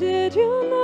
Did you know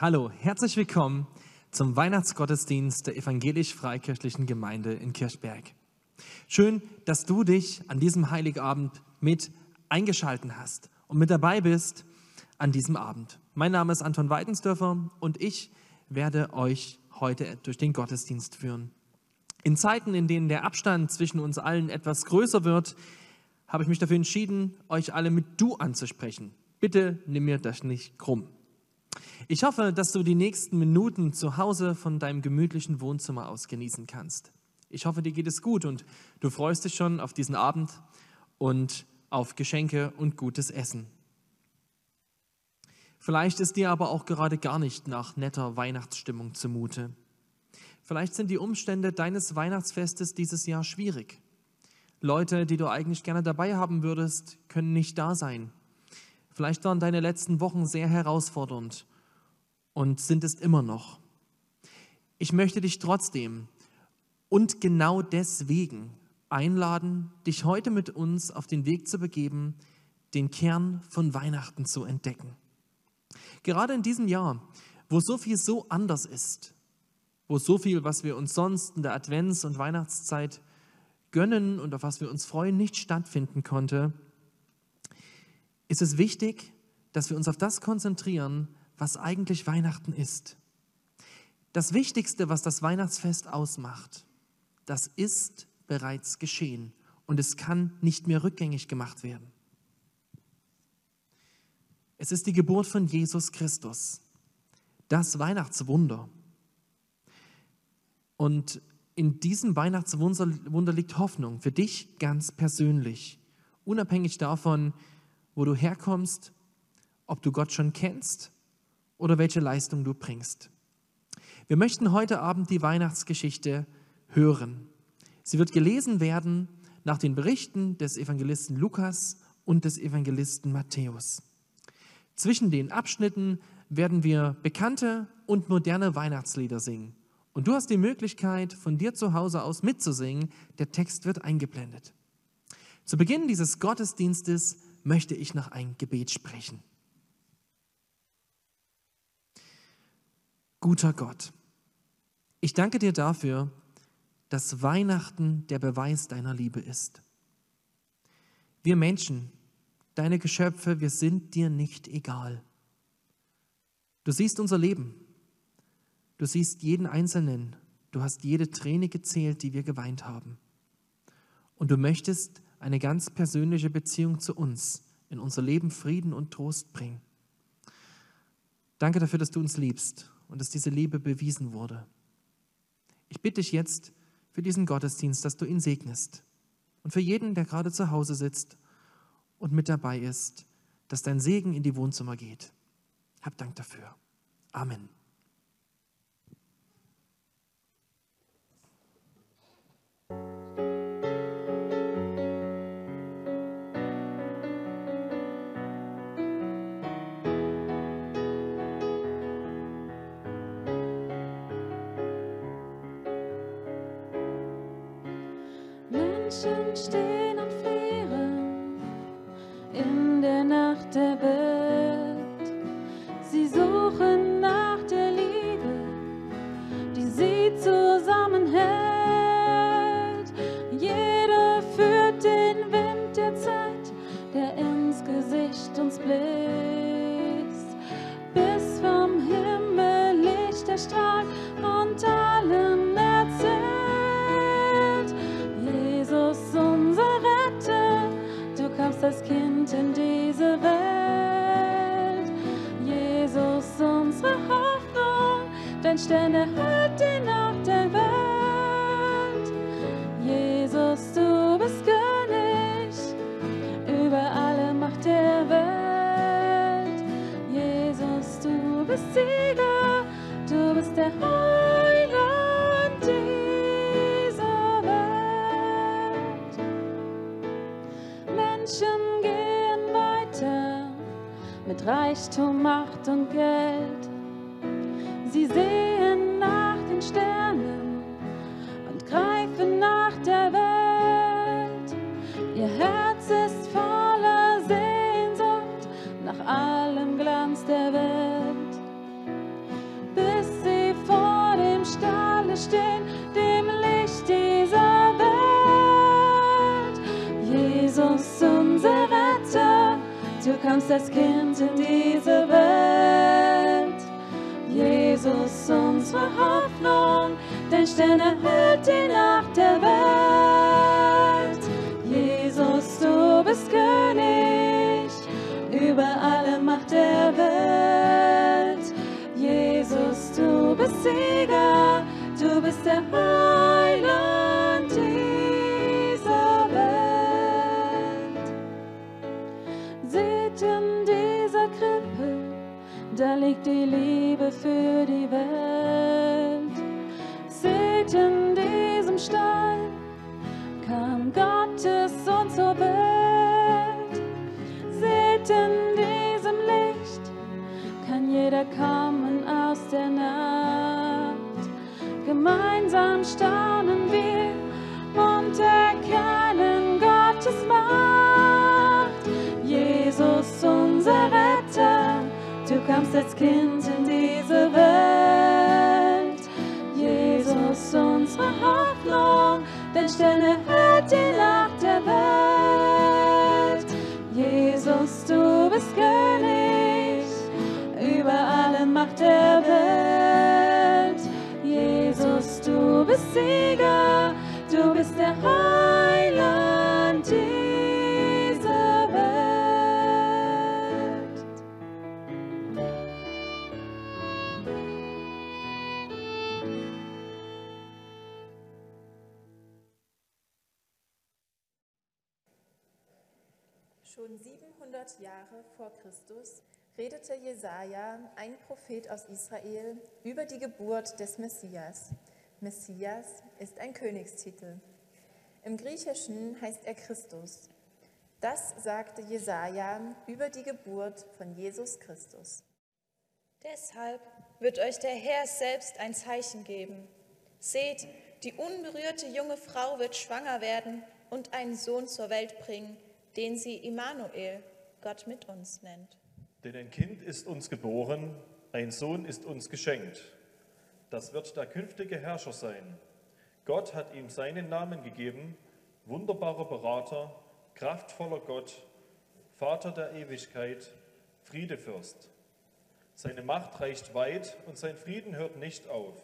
Hallo, herzlich willkommen zum Weihnachtsgottesdienst der evangelisch-freikirchlichen Gemeinde in Kirchberg. Schön, dass du dich an diesem Heiligabend mit eingeschalten hast und mit dabei bist an diesem Abend. Mein Name ist Anton Weidensdörfer und ich werde euch heute durch den Gottesdienst führen. In Zeiten, in denen der Abstand zwischen uns allen etwas größer wird, habe ich mich dafür entschieden, euch alle mit Du anzusprechen. Bitte nimm mir das nicht krumm. Ich hoffe, dass du die nächsten Minuten zu Hause von deinem gemütlichen Wohnzimmer aus genießen kannst. Ich hoffe, dir geht es gut und du freust dich schon auf diesen Abend und auf Geschenke und gutes Essen. Vielleicht ist dir aber auch gerade gar nicht nach netter Weihnachtsstimmung zumute. Vielleicht sind die Umstände deines Weihnachtsfestes dieses Jahr schwierig. Leute, die du eigentlich gerne dabei haben würdest, können nicht da sein. Vielleicht waren deine letzten Wochen sehr herausfordernd und sind es immer noch. Ich möchte dich trotzdem und genau deswegen einladen, dich heute mit uns auf den Weg zu begeben, den Kern von Weihnachten zu entdecken. Gerade in diesem Jahr, wo so viel so anders ist, wo so viel, was wir uns sonst in der Advents- und Weihnachtszeit gönnen und auf was wir uns freuen, nicht stattfinden konnte, ist es wichtig, dass wir uns auf das konzentrieren, was eigentlich Weihnachten ist. Das Wichtigste, was das Weihnachtsfest ausmacht, das ist bereits geschehen und es kann nicht mehr rückgängig gemacht werden. Es ist die Geburt von Jesus Christus, das Weihnachtswunder. Und in diesem Weihnachtswunder liegt Hoffnung für dich ganz persönlich, unabhängig davon, wo du herkommst, ob du Gott schon kennst oder welche Leistung du bringst. Wir möchten heute Abend die Weihnachtsgeschichte hören. Sie wird gelesen werden nach den Berichten des Evangelisten Lukas und des Evangelisten Matthäus. Zwischen den Abschnitten werden wir bekannte und moderne Weihnachtslieder singen. Und du hast die Möglichkeit, von dir zu Hause aus mitzusingen. Der Text wird eingeblendet. Zu Beginn dieses Gottesdienstes möchte ich noch ein Gebet sprechen. Guter Gott, ich danke dir dafür, dass Weihnachten der Beweis deiner Liebe ist. Wir Menschen, deine Geschöpfe, wir sind dir nicht egal. Du siehst unser Leben. Du siehst jeden Einzelnen. Du hast jede Träne gezählt, die wir geweint haben. Und du möchtest eine ganz persönliche Beziehung zu uns, in unser Leben Frieden und Trost bringen. Danke dafür, dass du uns liebst und dass diese Liebe bewiesen wurde. Ich bitte dich jetzt für diesen Gottesdienst, dass du ihn segnest. Und für jeden, der gerade zu Hause sitzt und mit dabei ist, dass dein Segen in die Wohnzimmer geht. Hab Dank dafür. Amen. Menschen stehen und frieren in der Nacht der Welt. Sie suchen Jesus, unser Retter, du kamst als Kind in diese Welt. Jesus, unsere Hoffnung, dein Stern erhält die Nacht der Welt. Jesus, du bist König über alle Macht der Welt. Jesus, du bist Sieger, du bist der Heiland da liegt die Liebe für die Welt. Seht in diesem Stall, kam Gottes Sohn zur Welt. Seht in diesem Licht, kann jeder kommen aus der Nacht. Gemeinsam staunen wir und erkennen kamst als Kind in diese Welt. Jesus, unsere Hoffnung, dein Stern erhält die Nacht der Welt. Jesus, du bist König über alle Macht der Welt. Jesus, du bist Sieger, du bist der Heiland 700 Jahre vor Christus redete Jesaja, ein Prophet aus Israel, über die Geburt des Messias. Messias ist ein Königstitel. Im Griechischen heißt er Christus. Das sagte Jesaja über die Geburt von Jesus Christus. Deshalb wird euch der Herr selbst ein Zeichen geben. Seht, die unberührte junge Frau wird schwanger werden und einen Sohn zur Welt bringen, den sie Immanuel, Gott mit uns nennt. Denn ein Kind ist uns geboren, ein Sohn ist uns geschenkt. Das wird der künftige Herrscher sein. Gott hat ihm seinen Namen gegeben, wunderbarer Berater, kraftvoller Gott, Vater der Ewigkeit, Friedefürst. Seine Macht reicht weit und sein Frieden hört nicht auf.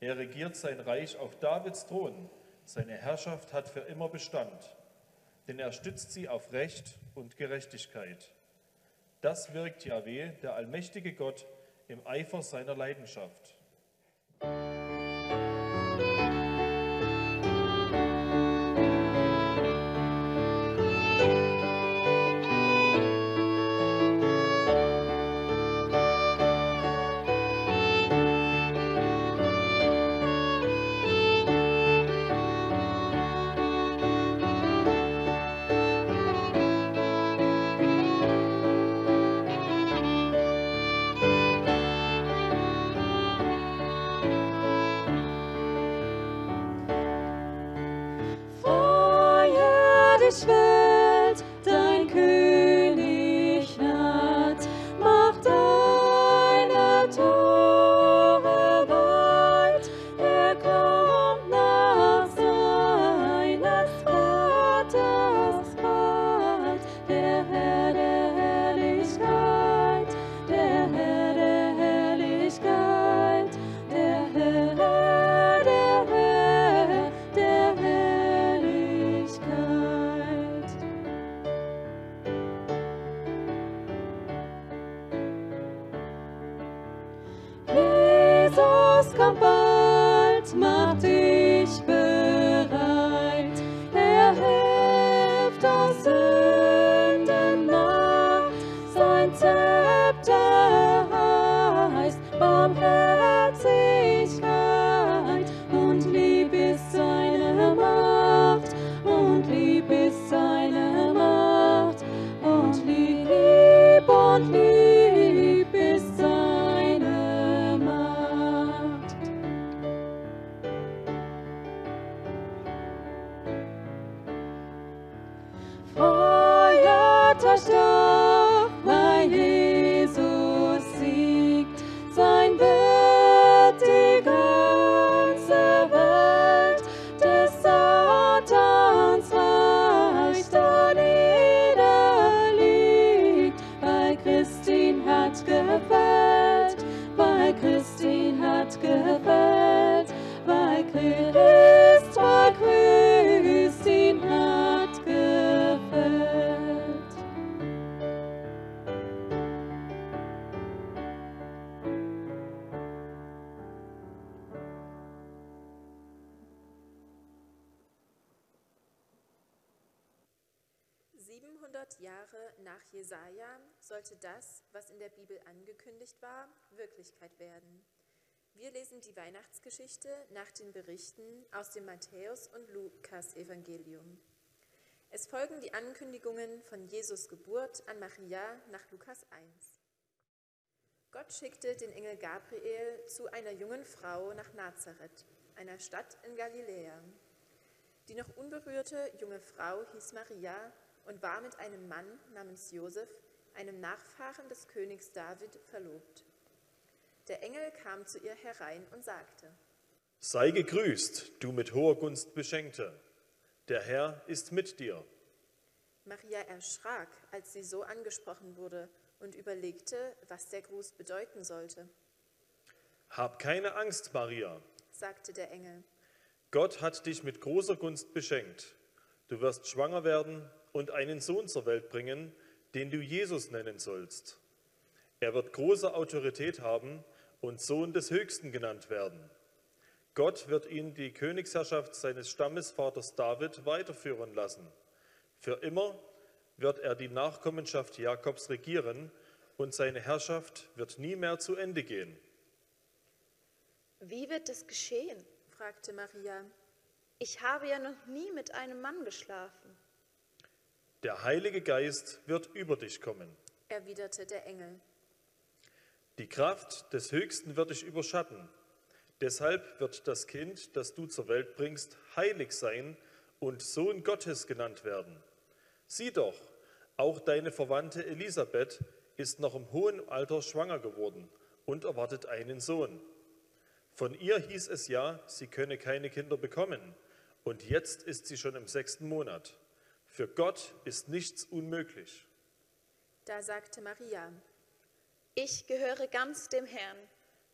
Er regiert sein Reich auf Davids Thron. Seine Herrschaft hat für immer Bestand, denn er stützt sie auf Recht und Gerechtigkeit. Das wirkt Yahweh, der allmächtige Gott, im Eifer seiner Leidenschaft. Sollte das, was in der Bibel angekündigt war, Wirklichkeit werden. Wir lesen die Weihnachtsgeschichte nach den Berichten aus dem Matthäus- und Lukas-Evangelium. Es folgen die Ankündigungen von Jesus Geburt an Maria nach Lukas 1. Gott schickte den Engel Gabriel zu einer jungen Frau nach Nazareth, einer Stadt in Galiläa. Die noch unberührte junge Frau hieß Maria und war mit einem Mann namens Josef, einem Nachfahren des Königs David, verlobt. Der Engel kam zu ihr herein und sagte, Sei gegrüßt, du mit hoher Gunst Beschenkte. Der Herr ist mit dir. Maria erschrak, als sie so angesprochen wurde und überlegte, was der Gruß bedeuten sollte. Hab keine Angst, Maria. Sagte der Engel, Gott hat dich mit großer Gunst beschenkt. Du wirst schwanger werden und einen Sohn zur Welt bringen, den du Jesus nennen sollst. Er wird große Autorität haben und Sohn des Höchsten genannt werden. Gott wird ihn die Königsherrschaft seines Stammesvaters David weiterführen lassen. Für immer wird er die Nachkommenschaft Jakobs regieren und seine Herrschaft wird nie mehr zu Ende gehen. Wie wird es geschehen? fragte Maria. Ich habe ja noch nie mit einem Mann geschlafen. Der Heilige Geist wird über dich kommen. erwiderte der Engel. Die Kraft des Höchsten wird dich überschatten. Deshalb wird das Kind, das du zur Welt bringst, heilig sein und Sohn Gottes genannt werden. Sieh doch, auch deine Verwandte Elisabeth ist noch im hohen Alter schwanger geworden und erwartet einen Sohn. Von ihr hieß es ja, sie könne keine Kinder bekommen, und jetzt ist sie schon im sechsten Monat. Für Gott ist nichts unmöglich. Da sagte Maria, Ich gehöre ganz dem Herrn.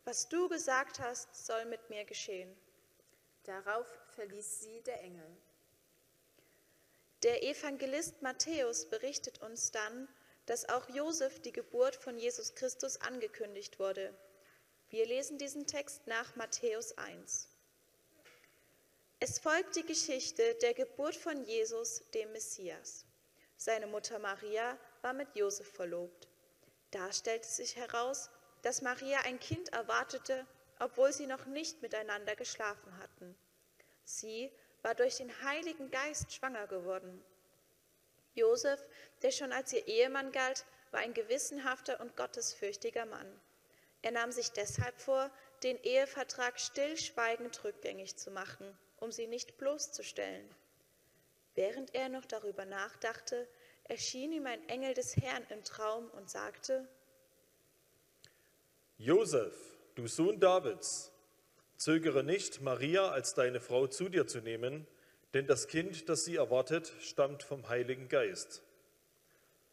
Was du gesagt hast, soll mit mir geschehen. darauf verließ sie der Engel. Der Evangelist Matthäus berichtet uns dann, dass auch Josef die Geburt von Jesus Christus angekündigt wurde. Wir lesen diesen Text nach Matthäus 1. Es folgt die Geschichte der Geburt von Jesus, dem Messias. Seine Mutter Maria war mit Josef verlobt. Da stellte sich heraus, dass Maria ein Kind erwartete, obwohl sie noch nicht miteinander geschlafen hatten. Sie war durch den Heiligen Geist schwanger geworden. Josef, der schon als ihr Ehemann galt, war ein gewissenhafter und gottesfürchtiger Mann. Er nahm sich deshalb vor, den Ehevertrag stillschweigend rückgängig zu machen, um sie nicht bloßzustellen. Während er noch darüber nachdachte, erschien ihm ein Engel des Herrn im Traum und sagte, Josef, du Sohn Davids, zögere nicht, Maria als deine Frau zu dir zu nehmen, denn das Kind, das sie erwartet, stammt vom Heiligen Geist.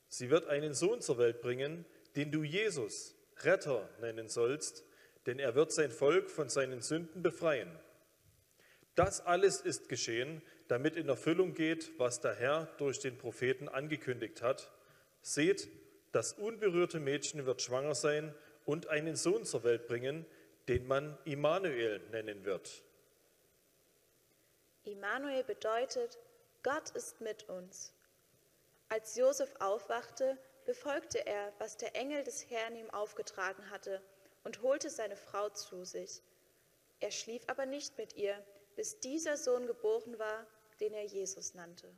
Sie wird einen Sohn zur Welt bringen, den du Jesus, Retter, nennen sollst, denn er wird sein Volk von seinen Sünden befreien. Das alles ist geschehen, damit in Erfüllung geht, was der Herr durch den Propheten angekündigt hat. Seht, das unberührte Mädchen wird schwanger sein und einen Sohn zur Welt bringen, den man Immanuel nennen wird. Immanuel bedeutet, Gott ist mit uns. Als Josef aufwachte, befolgte er, was der Engel des Herrn ihm aufgetragen hatte, und holte seine Frau zu sich. Er schlief aber nicht mit ihr, bis dieser Sohn geboren war, den er Jesus nannte.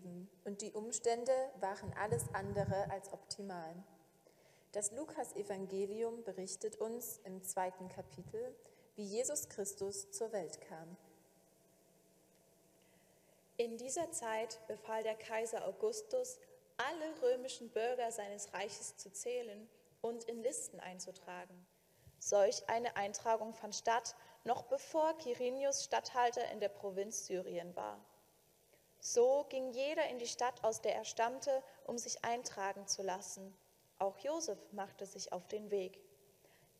Entgegen und die Umstände waren alles andere als optimal. Das Lukas-Evangelium berichtet uns im zweiten Kapitel, wie Jesus Christus zur Welt kam. In dieser Zeit befahl der Kaiser Augustus, alle römischen Bürger seines Reiches zu zählen und in Listen einzutragen. Solch eine Eintragung fand statt, noch bevor Quirinius Statthalter in der Provinz Syrien war. So ging jeder in die Stadt, aus der er stammte, um sich eintragen zu lassen. Auch Josef machte sich auf den Weg.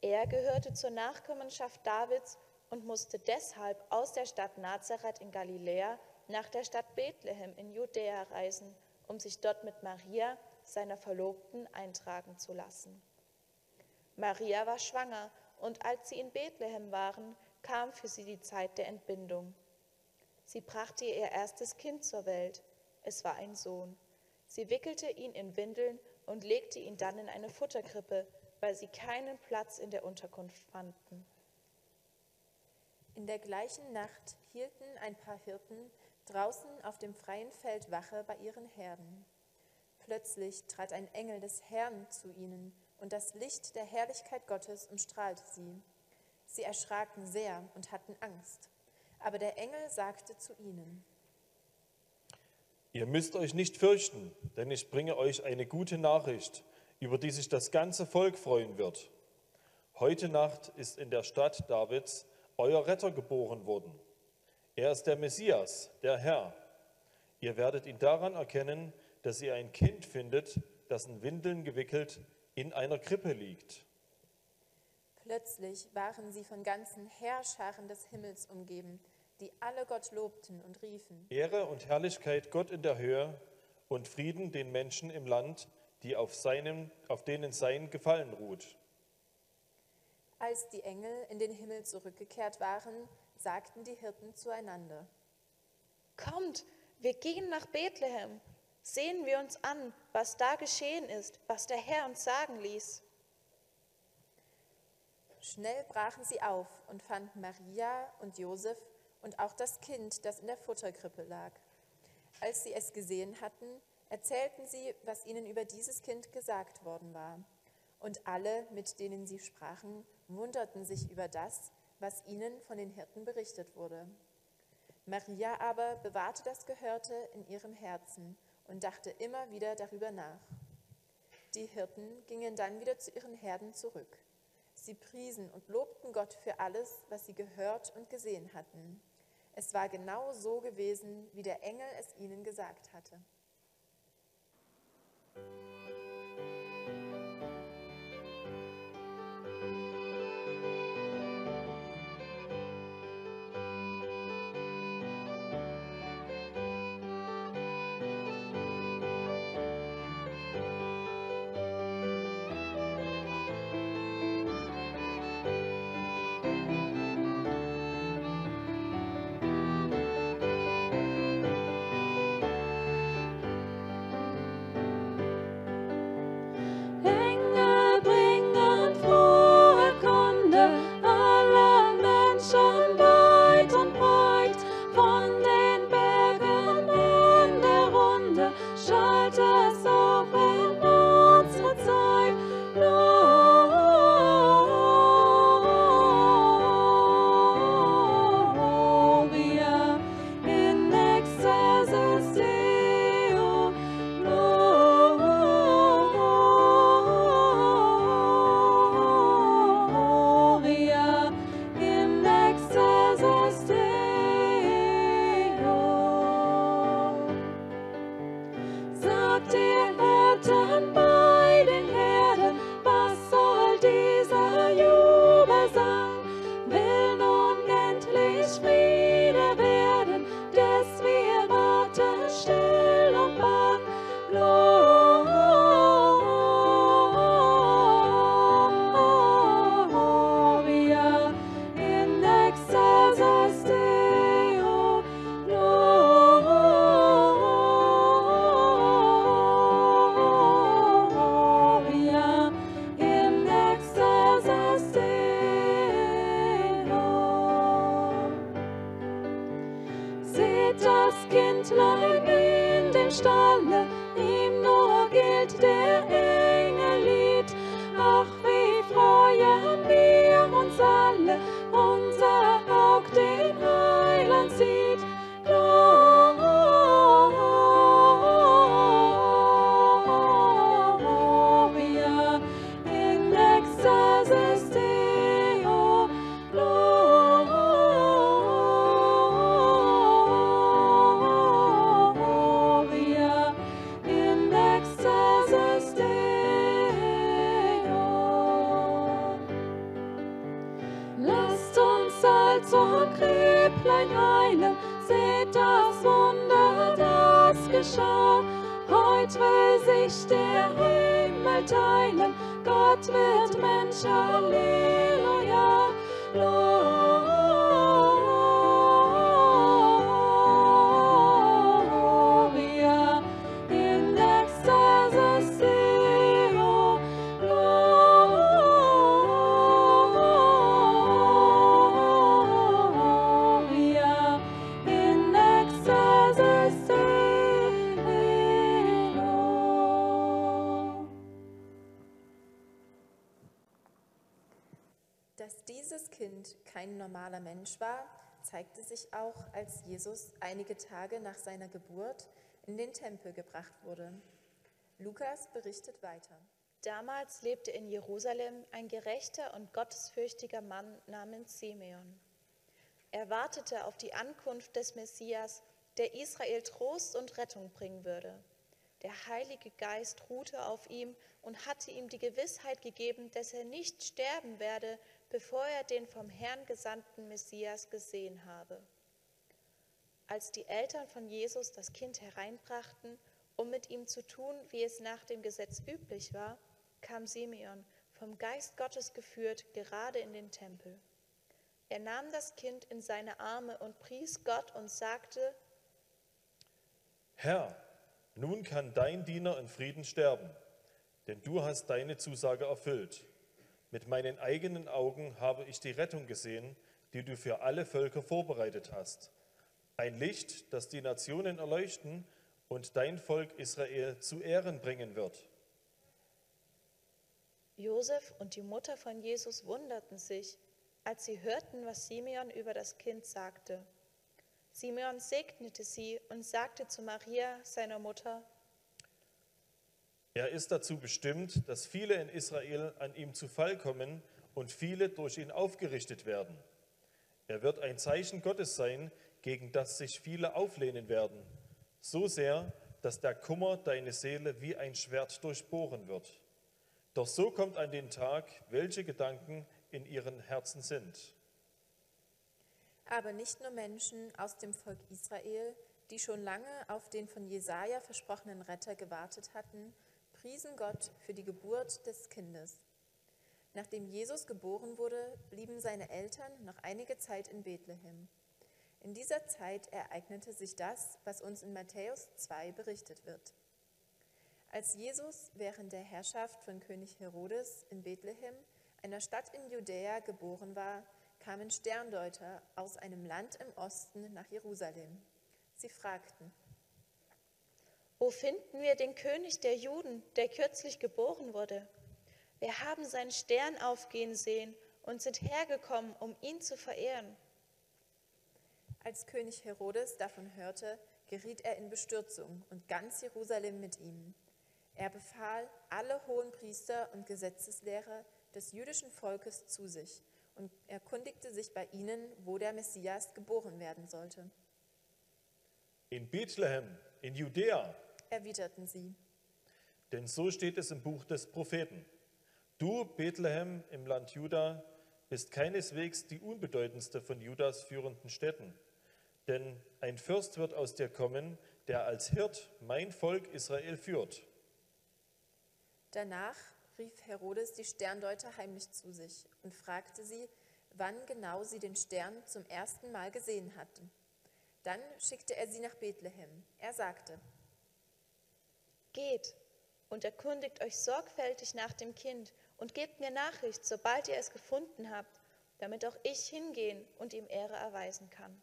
Er gehörte zur Nachkommenschaft Davids und musste deshalb aus der Stadt Nazareth in Galiläa nach der Stadt Bethlehem in Judäa reisen, um sich dort mit Maria, seiner Verlobten, eintragen zu lassen. Maria war schwanger und als sie in Bethlehem waren, kam für sie die Zeit der Entbindung. Sie brachte ihr erstes Kind zur Welt. Es war ein Sohn. Sie wickelte ihn in Windeln und legte ihn dann in eine Futterkrippe, weil sie keinen Platz in der Unterkunft fanden. In der gleichen Nacht hielten ein paar Hirten draußen auf dem freien Feld Wache bei ihren Herden. Plötzlich trat ein Engel des Herrn zu ihnen, und das Licht der Herrlichkeit Gottes umstrahlte sie. Sie erschraken sehr und hatten Angst. Aber der Engel sagte zu ihnen, Ihr müsst euch nicht fürchten, denn ich bringe euch eine gute Nachricht, über die sich das ganze Volk freuen wird. Heute Nacht ist in der Stadt Davids euer Retter geboren worden. Er ist der Messias, der Herr. Ihr werdet ihn daran erkennen, dass ihr ein Kind findet, das in Windeln gewickelt in einer Krippe liegt. Plötzlich waren sie von ganzen Heerscharen des Himmels umgeben, die alle Gott lobten und riefen. Ehre und Herrlichkeit Gott in der Höhe und Frieden den Menschen im Land, die auf, seinem, auf denen sein Gefallen ruht. Als die Engel in den Himmel zurückgekehrt waren, sagten die Hirten zueinander. Kommt, wir gehen nach Bethlehem. Sehen wir uns an, was da geschehen ist, was der Herr uns sagen ließ. Schnell brachen sie auf und fanden Maria und Josef und auch das Kind, das in der Futterkrippe lag. Als sie es gesehen hatten, erzählten sie, was ihnen über dieses Kind gesagt worden war. Und alle, mit denen sie sprachen, wunderten sich über das, was ihnen von den Hirten berichtet wurde. Maria aber bewahrte das Gehörte in ihrem Herzen und dachte immer wieder darüber nach. Die Hirten gingen dann wieder zu ihren Herden zurück. Sie priesen und lobten Gott für alles, was sie gehört und gesehen hatten. Es war genau so gewesen, wie der Engel es ihnen gesagt hatte. Normaler Mensch war, zeigte sich auch, als Jesus einige Tage nach seiner Geburt in den Tempel gebracht wurde. Lukas berichtet weiter. Damals lebte in Jerusalem ein gerechter und gottesfürchtiger Mann namens Simeon. Er wartete auf die Ankunft des Messias, der Israel Trost und Rettung bringen würde. Der Heilige Geist ruhte auf ihm und hatte ihm die Gewissheit gegeben, dass er nicht sterben werde, bevor er den vom Herrn gesandten Messias gesehen habe. Als die Eltern von Jesus das Kind hereinbrachten, um mit ihm zu tun, wie es nach dem Gesetz üblich war, kam Simeon, vom Geist Gottes geführt, gerade in den Tempel. Er nahm das Kind in seine Arme und pries Gott und sagte, Herr, nun kann dein Diener in Frieden sterben, denn du hast deine Zusage erfüllt. Mit meinen eigenen Augen habe ich die Rettung gesehen, die du für alle Völker vorbereitet hast. Ein Licht, das die Nationen erleuchten und dein Volk Israel zu Ehren bringen wird. Josef und die Mutter von Jesus wunderten sich, als sie hörten, was Simeon über das Kind sagte. Simeon segnete sie und sagte zu Maria, seiner Mutter, Er ist dazu bestimmt, dass viele in Israel an ihm zu Fall kommen und viele durch ihn aufgerichtet werden. Er wird ein Zeichen Gottes sein, gegen das sich viele auflehnen werden, so sehr, dass der Kummer deine Seele wie ein Schwert durchbohren wird. Doch so kommt an den Tag, welche Gedanken in ihren Herzen sind. Aber nicht nur Menschen aus dem Volk Israel, die schon lange auf den von Jesaja versprochenen Retter gewartet hatten, priesen Gott für die Geburt des Kindes. Nachdem Jesus geboren wurde, blieben seine Eltern noch einige Zeit in Bethlehem. In dieser Zeit ereignete sich das, was uns in Matthäus 2 berichtet wird. Als Jesus während der Herrschaft von König Herodes in Bethlehem, einer Stadt in Judäa, geboren war, kamen Sterndeuter aus einem Land im Osten nach Jerusalem. Sie fragten, Wo finden wir den König der Juden, der kürzlich geboren wurde? Wir haben seinen Stern aufgehen sehen und sind hergekommen, um ihn zu verehren. Als König Herodes davon hörte, geriet er in Bestürzung und ganz Jerusalem mit ihm. Er befahl alle Hohenpriester und Gesetzeslehrer des jüdischen Volkes zu sich und erkundigte sich bei ihnen, wo der Messias geboren werden sollte. In Bethlehem, in Judäa, Erwiderten sie, denn so steht es im Buch des Propheten. Du, Bethlehem im Land Juda, bist keineswegs die unbedeutendste von Judas führenden Städten. Denn ein Fürst wird aus dir kommen, der als Hirt mein Volk Israel führt. Danach rief Herodes die Sterndeuter heimlich zu sich und fragte sie, wann genau sie den Stern zum ersten Mal gesehen hatten. Dann schickte er sie nach Bethlehem. Er sagte, Geht und erkundigt euch sorgfältig nach dem Kind und gebt mir Nachricht, sobald ihr es gefunden habt, damit auch ich hingehen und ihm Ehre erweisen kann.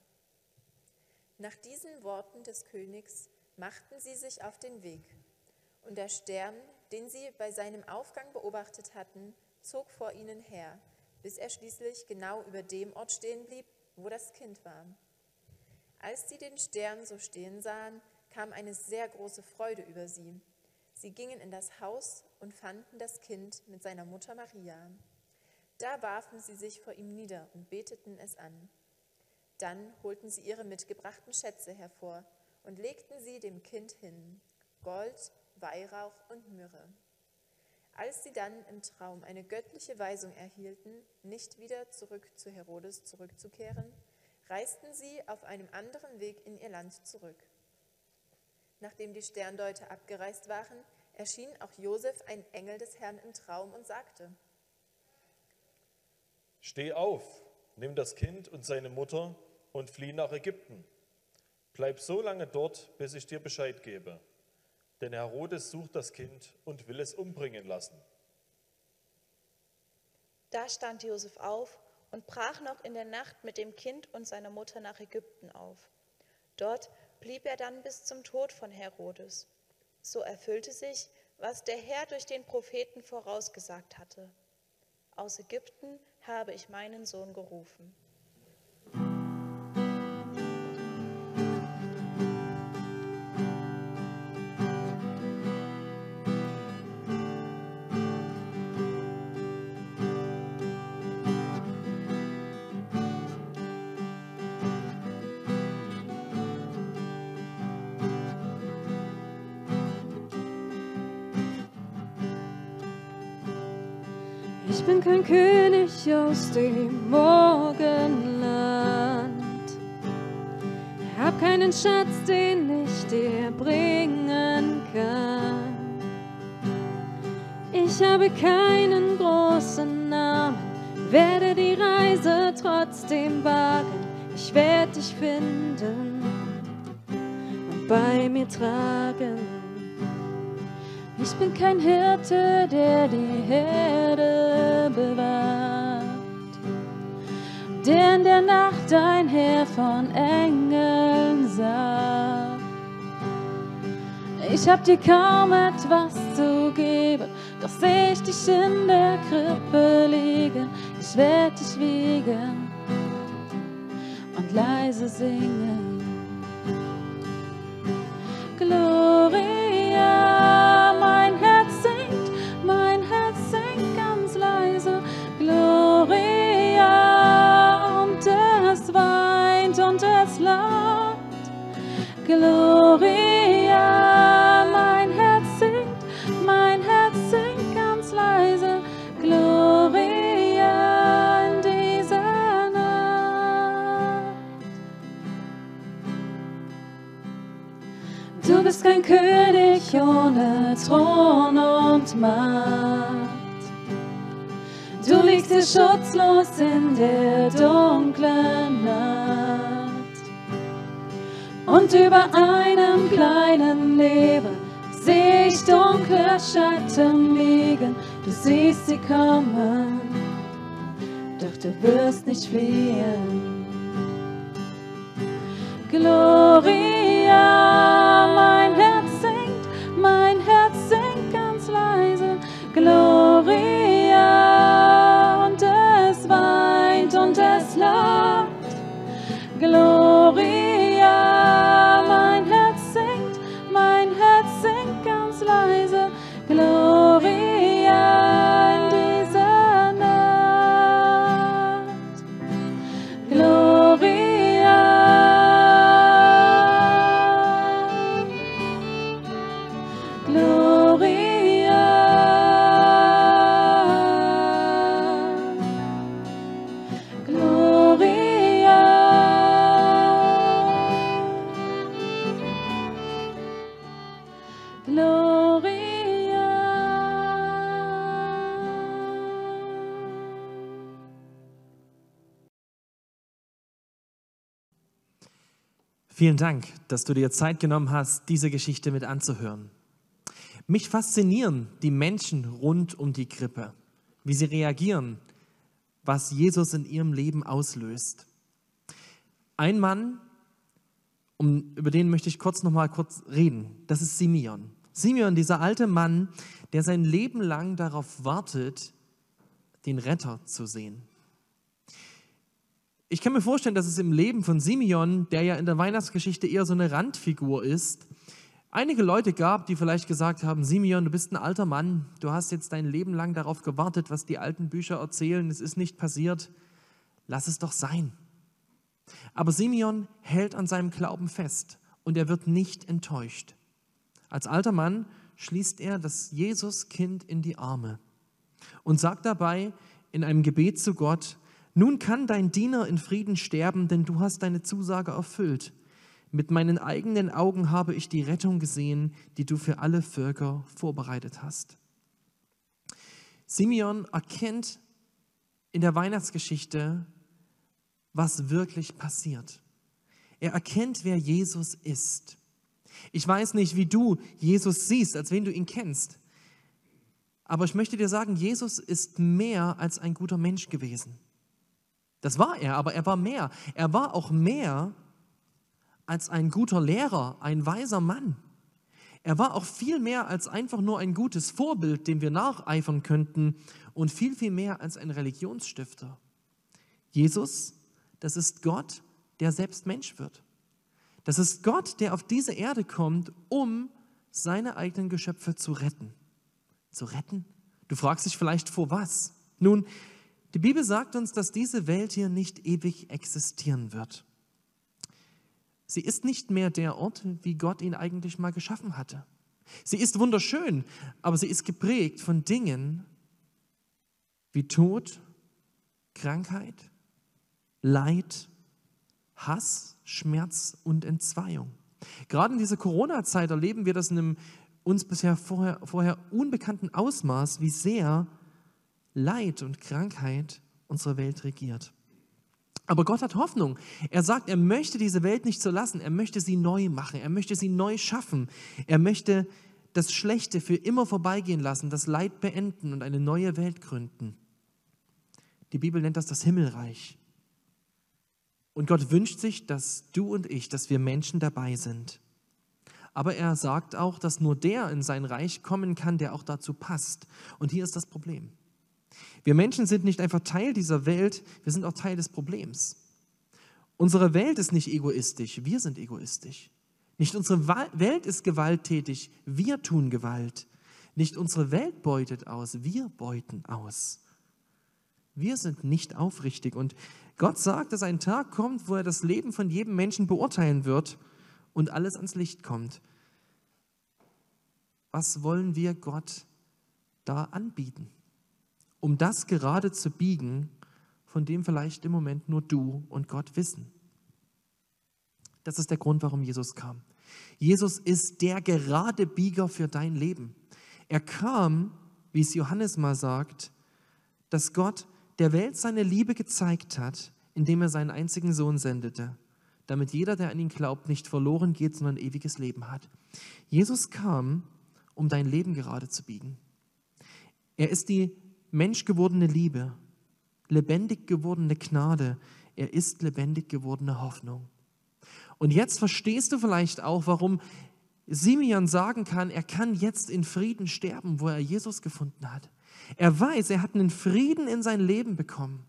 Nach diesen Worten des Königs machten sie sich auf den Weg. Und der Stern, den sie bei seinem Aufgang beobachtet hatten, zog vor ihnen her, bis er schließlich genau über dem Ort stehen blieb, wo das Kind war. Als sie den Stern so stehen sahen, kam eine sehr große Freude über sie. Sie gingen in das Haus und fanden das Kind mit seiner Mutter Maria. Da warfen sie sich vor ihm nieder und beteten es an. Dann holten sie ihre mitgebrachten Schätze hervor und legten sie dem Kind hin, Gold, Weihrauch und Myrrhe. Als sie dann im Traum eine göttliche Weisung erhielten, nicht wieder zurück zu Herodes zurückzukehren, reisten sie auf einem anderen Weg in ihr Land zurück. Nachdem die Sterndeuter abgereist waren, erschien auch Josef ein Engel des Herrn im Traum und sagte, Steh auf, nimm das Kind und seine Mutter und flieh nach Ägypten. Bleib so lange dort, bis ich dir Bescheid gebe. Denn Herodes sucht das Kind und will es umbringen lassen. Da stand Josef auf und brach noch in der Nacht mit dem Kind und seiner Mutter nach Ägypten auf. Dort blieb er dann bis zum Tod von Herodes. So erfüllte sich, was der Herr durch den Propheten vorausgesagt hatte. Aus Ägypten habe ich meinen Sohn gerufen. Kein König aus dem Morgenland. Hab keinen Schatz, den ich dir bringen kann. Ich habe keinen großen Namen, werde die Reise trotzdem wagen. Ich werde dich finden und bei mir tragen. Ich bin kein Hirte, der die Herde bewahrt, der in der Nacht ein Heer von Engeln sah. Ich hab dir kaum etwas zu geben, doch seh ich dich in der Krippe liegen. Ich werd dich wiegen und leise singen. Gloria, Gloria, mein Herz singt, mein Herz singt ganz leise. Gloria in dieser Nacht. Du bist kein König ohne Thron und Macht. Du liegst hier schutzlos in der dunklen Und über einem kleinen Leben seh ich dunkle Schatten liegen. Du siehst sie kommen, doch du wirst nicht fliehen. Gloria, Vielen Dank, dass du dir Zeit genommen hast, diese Geschichte mit anzuhören. Mich faszinieren die Menschen rund um die Krippe, wie sie reagieren, was Jesus in ihrem Leben auslöst. Ein Mann, um, über den möchte ich kurz noch mal kurz reden, das ist Simeon. Simeon, dieser alte Mann, der sein Leben lang darauf wartet, den Retter zu sehen. Ich kann mir vorstellen, dass es im Leben von Simeon, der ja in der Weihnachtsgeschichte eher so eine Randfigur ist, einige Leute gab, die vielleicht gesagt haben, Simeon, du bist ein alter Mann, du hast jetzt dein Leben lang darauf gewartet, was die alten Bücher erzählen, es ist nicht passiert, lass es doch sein. Aber Simeon hält an seinem Glauben fest und er wird nicht enttäuscht. Als alter Mann schließt er das Jesuskind in die Arme und sagt dabei in einem Gebet zu Gott, nun kann dein Diener in Frieden sterben, denn du hast deine Zusage erfüllt. Mit meinen eigenen Augen habe ich die Rettung gesehen, die du für alle Völker vorbereitet hast. Simeon erkennt in der Weihnachtsgeschichte, was wirklich passiert. Er erkennt, wer Jesus ist. Ich weiß nicht, wie du Jesus siehst, als wen du ihn kennst. Aber ich möchte dir sagen, Jesus ist mehr als ein guter Mensch gewesen. Das war er, aber er war mehr. Er war auch mehr als ein guter Lehrer, ein weiser Mann. Er war auch viel mehr als einfach nur ein gutes Vorbild, dem wir nacheifern könnten und viel, viel mehr als ein Religionsstifter. Jesus, das ist Gott, der selbst Mensch wird. Das ist Gott, der auf diese Erde kommt, um seine eigenen Geschöpfe zu retten. Zu retten? Du fragst dich vielleicht vor was? Nun, die Bibel sagt uns, dass diese Welt hier nicht ewig existieren wird. Sie ist nicht mehr der Ort, wie Gott ihn eigentlich mal geschaffen hatte. Sie ist wunderschön, aber sie ist geprägt von Dingen wie Tod, Krankheit, Leid, Hass, Schmerz und Entzweiung. Gerade in dieser Corona-Zeit erleben wir das in einem uns bisher vorher, vorher unbekannten Ausmaß, wie sehr Leid und Krankheit unsere Welt regiert. Aber Gott hat Hoffnung. Er sagt, er möchte diese Welt nicht so lassen. Er möchte sie neu machen. Er möchte sie neu schaffen. Er möchte das Schlechte für immer vorbeigehen lassen, das Leid beenden und eine neue Welt gründen. Die Bibel nennt das das Himmelreich. Und Gott wünscht sich, dass du und ich, dass wir Menschen dabei sind. Aber er sagt auch, dass nur der in sein Reich kommen kann, der auch dazu passt. Und hier ist das Problem. Wir Menschen sind nicht einfach Teil dieser Welt, wir sind auch Teil des Problems. Unsere Welt ist nicht egoistisch, wir sind egoistisch. Nicht unsere Welt ist gewalttätig, wir tun Gewalt. Nicht unsere Welt beutet aus, wir beuten aus. Wir sind nicht aufrichtig und Gott sagt, dass ein Tag kommt, wo er das Leben von jedem Menschen beurteilen wird und alles ans Licht kommt. Was wollen wir Gott da anbieten, um das gerade zu biegen, von dem vielleicht im Moment nur du und Gott wissen? Das ist der Grund, warum Jesus kam. Jesus ist der gerade Bieger für dein Leben. Er kam, wie es Johannes mal sagt, dass Gott der Welt seine Liebe gezeigt hat, indem er seinen einzigen Sohn sendete, damit jeder, der an ihn glaubt, nicht verloren geht, sondern ewiges Leben hat. Jesus kam, um dein Leben gerade zu biegen. Er ist die menschgewordene Liebe, lebendig gewordene Gnade. Er ist lebendig gewordene Hoffnung. Und jetzt verstehst du vielleicht auch, warum Simeon sagen kann, er kann jetzt in Frieden sterben, wo er Jesus gefunden hat. Er weiß, er hat einen Frieden in sein Leben bekommen,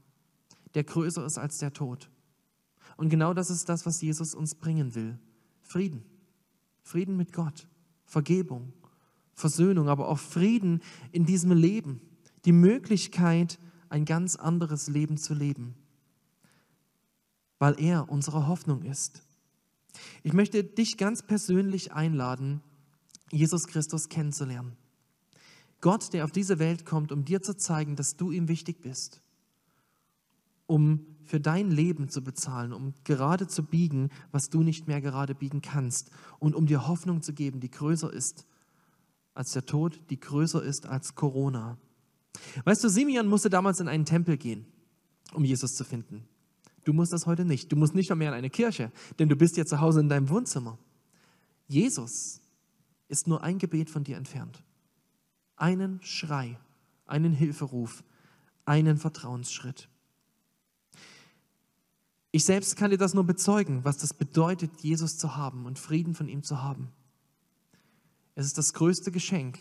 der größer ist als der Tod. Und genau das ist das, was Jesus uns bringen will. Frieden. Frieden mit Gott. Vergebung. Versöhnung, aber auch Frieden in diesem Leben. Die Möglichkeit, ein ganz anderes Leben zu leben. Weil er unsere Hoffnung ist. Ich möchte dich ganz persönlich einladen, Jesus Christus kennenzulernen. Gott, der auf diese Welt kommt, um dir zu zeigen, dass du ihm wichtig bist, um für dein Leben zu bezahlen, um gerade zu biegen, was du nicht mehr gerade biegen kannst und um dir Hoffnung zu geben, die größer ist als der Tod, die größer ist als Corona. Weißt du, Simeon musste damals in einen Tempel gehen, um Jesus zu finden. Du musst das heute nicht. Du musst nicht mehr in eine Kirche, denn du bist ja zu Hause in deinem Wohnzimmer. Jesus ist nur ein Gebet von dir entfernt einen Schrei, einen Hilferuf, einen Vertrauensschritt. Ich selbst kann dir das nur bezeugen, was das bedeutet, Jesus zu haben und Frieden von ihm zu haben. Es ist das größte Geschenk,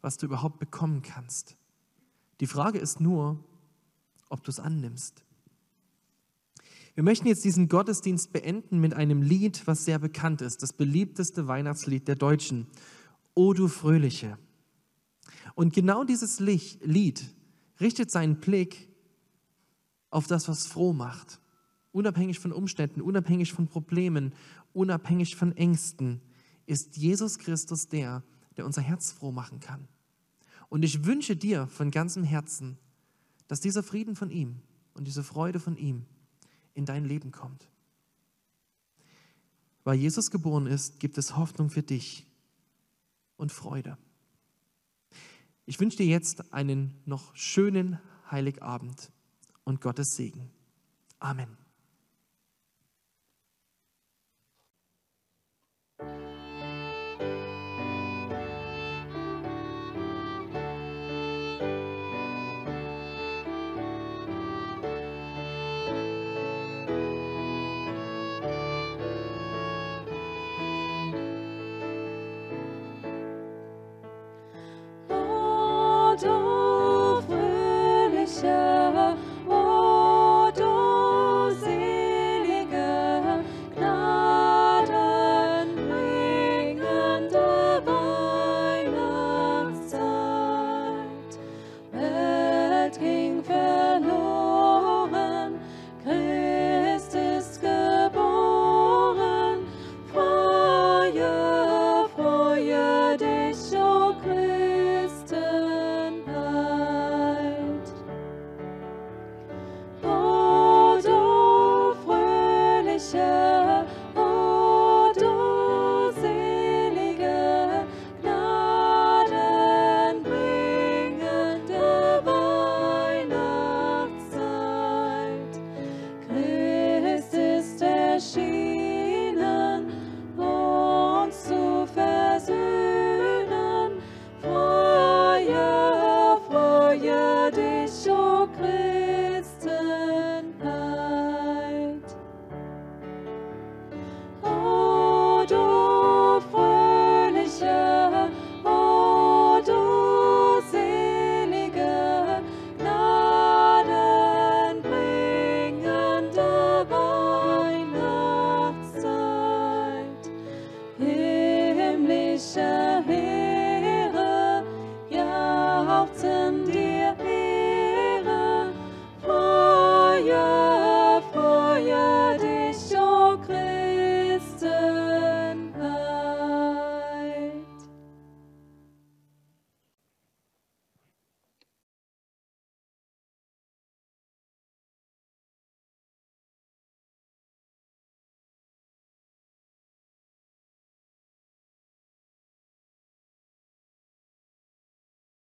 was du überhaupt bekommen kannst. Die Frage ist nur, ob du es annimmst. Wir möchten jetzt diesen Gottesdienst beenden mit einem Lied, was sehr bekannt ist, das beliebteste Weihnachtslied der Deutschen. O du Fröhliche. Und genau dieses Lied richtet seinen Blick auf das, was froh macht. Unabhängig von Umständen, unabhängig von Problemen, unabhängig von Ängsten, ist Jesus Christus der, der unser Herz froh machen kann. Und ich wünsche dir von ganzem Herzen, dass dieser Frieden von ihm und diese Freude von ihm in dein Leben kommt. Weil Jesus geboren ist, gibt es Hoffnung für dich und Freude. Ich wünsche dir jetzt einen noch schönen Heiligabend und Gottes Segen. Amen.